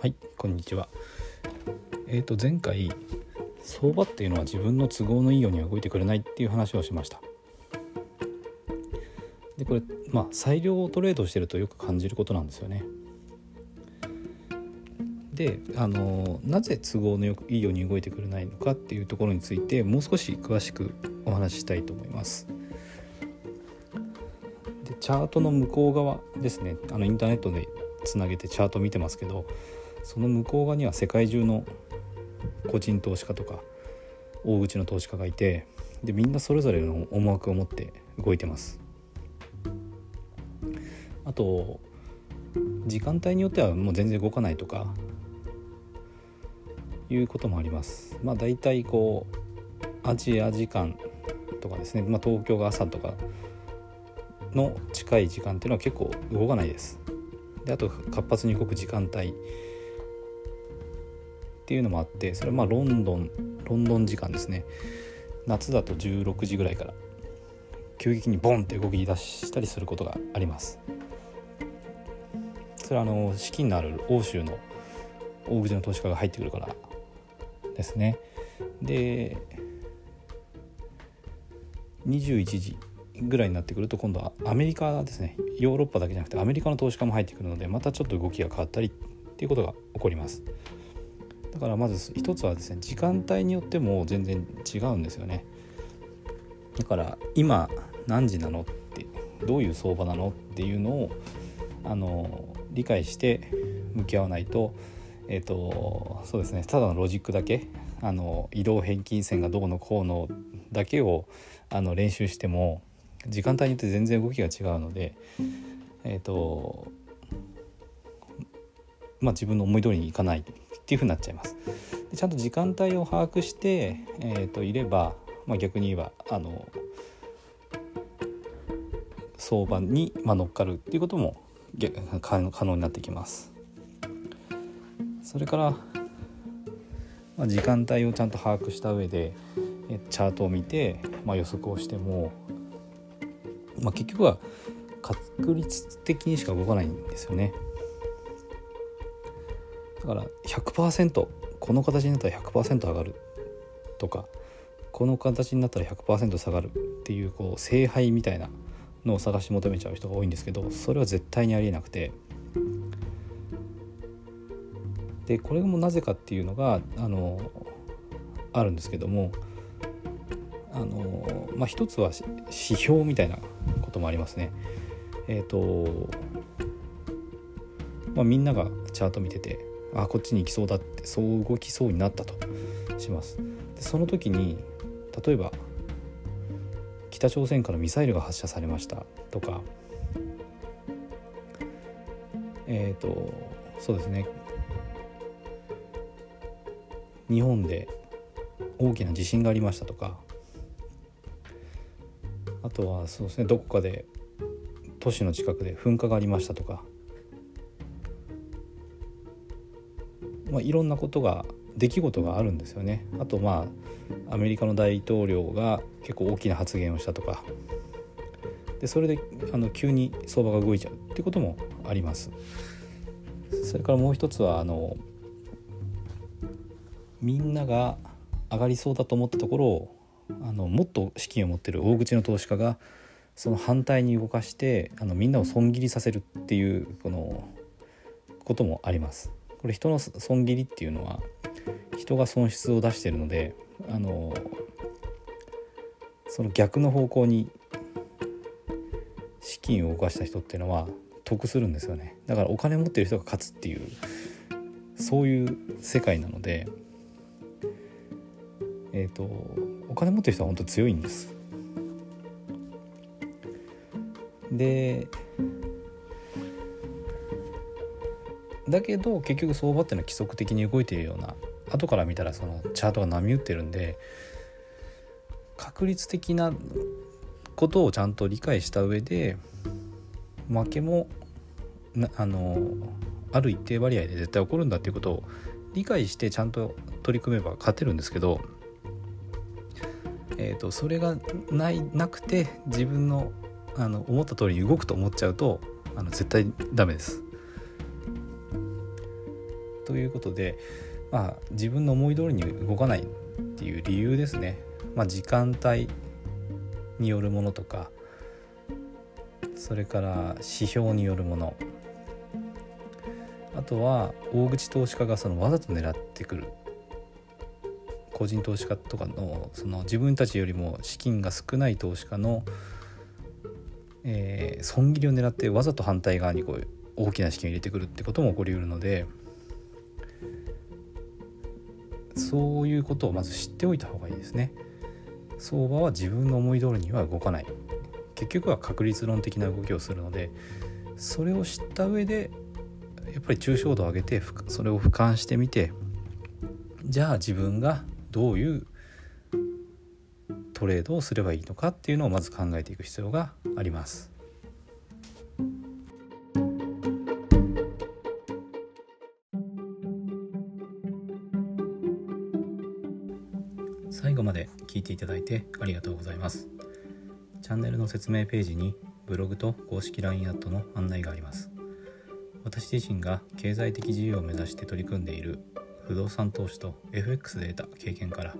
はいこんにちは。えーと前回相場っていうのは自分の都合のいいように動いてくれないっていう話をしました。でこれまあ裁量をトレードしてるとよく感じることなんですよね。であのなぜ都合のよくいいように動いてくれないのかっていうところについてもう少し詳しくお話ししたいと思います。でチャートの向こう側ですね。あのインターネットでつなげてチャート見てますけどその向こう側には世界中の個人投資家とか大口の投資家がいてでみんなそれぞれの思惑を持って動いてます。あと時間帯によってはもう全然動かないとかいうこともあります。まあ大体こうアジア時間とかですね、まあ、東京が朝とかの近い時間っていうのは結構動かないです。であと活発に動く時間帯っていうのもあってそれはまあロンドンロンドン時間ですね。夏だと16時ぐらいから急激にボンって動き出したりすることがあります。それはあの資金のある欧州の大口の投資家が入ってくるからですね。で21時ぐらいになってくると今度はアメリカですね。ヨーロッパだけじゃなくてアメリカの投資家も入ってくるのでまたちょっと動きが変わったりっていうことが起こります。だからまず一つはですね時間帯によっても全然違うんですよね。だから今何時なのってどういう相場なのっていうのをあの理解して向き合わないとえっ、ー、とそうですねただのロジックだけあの移動平均線がどうのこうのだけをあの練習しても時間帯によって全然動きが違うのでえっ、ー、とまあ自分の思い通りにいかない。っていうふうになっちゃいます。でちゃんと時間帯を把握して、えー、といれば、まあ、逆に言えばあの相場に、まあ、乗っかるっていうことも可能になってきます。それから、まあ、時間帯をちゃんと把握した上でチャートを見て、まあ、予測をしてもまあ、結局は確率的にしか動かないんですよねだから100%この形になったら100%上がるとかこの形になったら100%下がるっていうこう聖杯みたいなのを探し求めちゃう人が多いんですけどそれは絶対にありえなくてでこれもなぜかっていうのがあのあるんですけどもあの、まあ、一つは指標みたいなこともありますね。えっ、ー、と、まあ、みんながチャート見ててあこっちに行きそうだってそう動きそうになったとします。でその時に例えば北朝鮮からミサイルが発射されましたとかえっ、ー、とそうですね日本で大きな地震がありましたとかあとはそうですねどこかで都市の近くで噴火がありましたとか、まあ、いろんなことが出来事があるんですよね。あとまあアメリカの大統領が結構大きな発言をしたとか。でそれであの急に相場が動いちゃうってこともあります。それからもう一つはあのみんなが上がりそうだと思ったところをあのもっと資金を持ってる大口の投資家がその反対に動かしてあのみんなを損切りさせるっていうこのこともあります。これ人の損切りっていうのは人が損失を出してるのであのその逆の方向に資金を動かした人っていうのは得するんですよね。だからお金持ってる人が勝つっていうそういう世界なのでえっ、とお金持ってる人は本当強いんです。でだけど結局相場っていうのは規則的に動いているような後から見たらそのチャートが波打ってるんで確率的なことをちゃんと理解した上で負けもあのある一定割合で絶対起こるんだっていうことを理解してちゃんと取り組めば勝てるんですけどえーと、それがないなくて自分のあの思った通りに動くと思っちゃうとあの絶対ダメです。ということで、まあ、自分の思い通りに動かないっていう理由ですね、まあ、時間帯によるものとかそれから指標によるもの。あとは大口投資家がそのわざと狙ってくる。個人投資家とかのその自分たちよりも資金が少ない投資家の、えー、損切りを狙ってわざと反対側にこう大きな資金を入れてくるってことも起こりうるのでそういうことをまず知っておいた方がいいですね。相場は自分の思い通りには動かない結局は確率論的な動きをするのでそれを知った上でやっぱり抽象度を上げてそれを俯瞰してみてじゃあ自分がどういうトレードをすればいいのかっていうのをまず考えていく必要があります。最後まで聞いていただいてありがとうございます。チャンネルの説明ページにブログと公式 LINE アットの案内があります。私自身が経済的自由を目指して取り組んでいる不動産投資と FX で得た経験から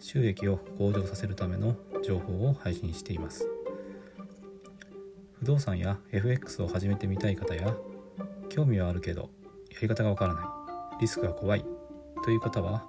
収益を向上させるための情報を配信しています。不動産や FX を始めてみたい方や興味はあるけどやり方がわからないリスクが怖いという方は